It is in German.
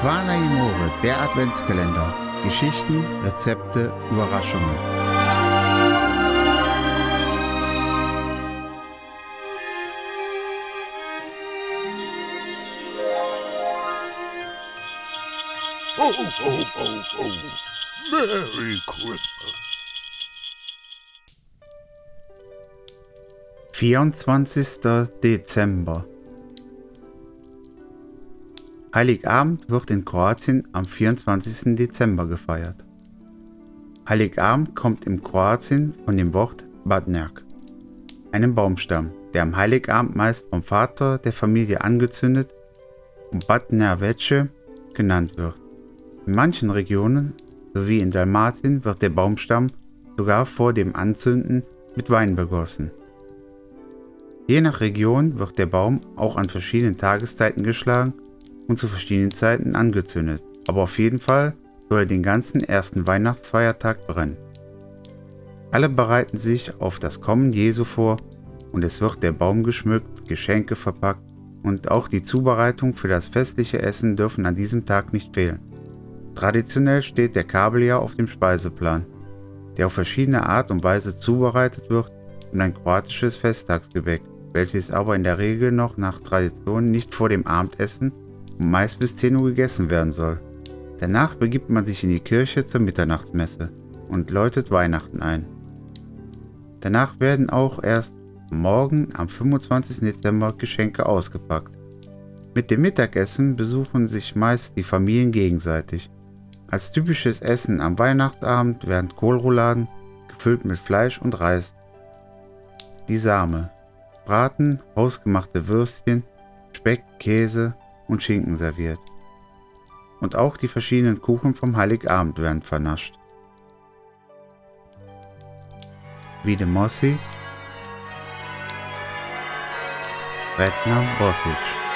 Amore, der Adventskalender. Geschichten, Rezepte, Überraschungen. Ho, ho, ho, ho. Merry Christmas. 24. Dezember Heiligabend wird in Kroatien am 24. Dezember gefeiert. Heiligabend kommt in Kroatien von dem Wort Badnjak, einem Baumstamm, der am Heiligabend meist vom Vater der Familie angezündet und Badnjavece genannt wird. In manchen Regionen sowie in Dalmatien wird der Baumstamm sogar vor dem Anzünden mit Wein begossen. Je nach Region wird der Baum auch an verschiedenen Tageszeiten geschlagen und zu verschiedenen Zeiten angezündet, aber auf jeden Fall soll er den ganzen ersten Weihnachtsfeiertag brennen. Alle bereiten sich auf das Kommen Jesu vor und es wird der Baum geschmückt, Geschenke verpackt und auch die Zubereitung für das festliche Essen dürfen an diesem Tag nicht fehlen. Traditionell steht der Kabeljau auf dem Speiseplan, der auf verschiedene Art und Weise zubereitet wird und ein kroatisches Festtagsgebäck, welches aber in der Regel noch nach Tradition nicht vor dem Abendessen meist bis 10 Uhr gegessen werden soll. Danach begibt man sich in die Kirche zur Mitternachtsmesse und läutet Weihnachten ein. Danach werden auch erst morgen am 25. Dezember Geschenke ausgepackt. Mit dem Mittagessen besuchen sich meist die Familien gegenseitig. Als typisches Essen am Weihnachtsabend werden Kohlrouladen, gefüllt mit Fleisch und Reis. Die Same, Braten, hausgemachte Würstchen, Speck, Käse und Schinken serviert. Und auch die verschiedenen Kuchen vom Heiligabend werden vernascht. Vide Mossi, Redna Bosic.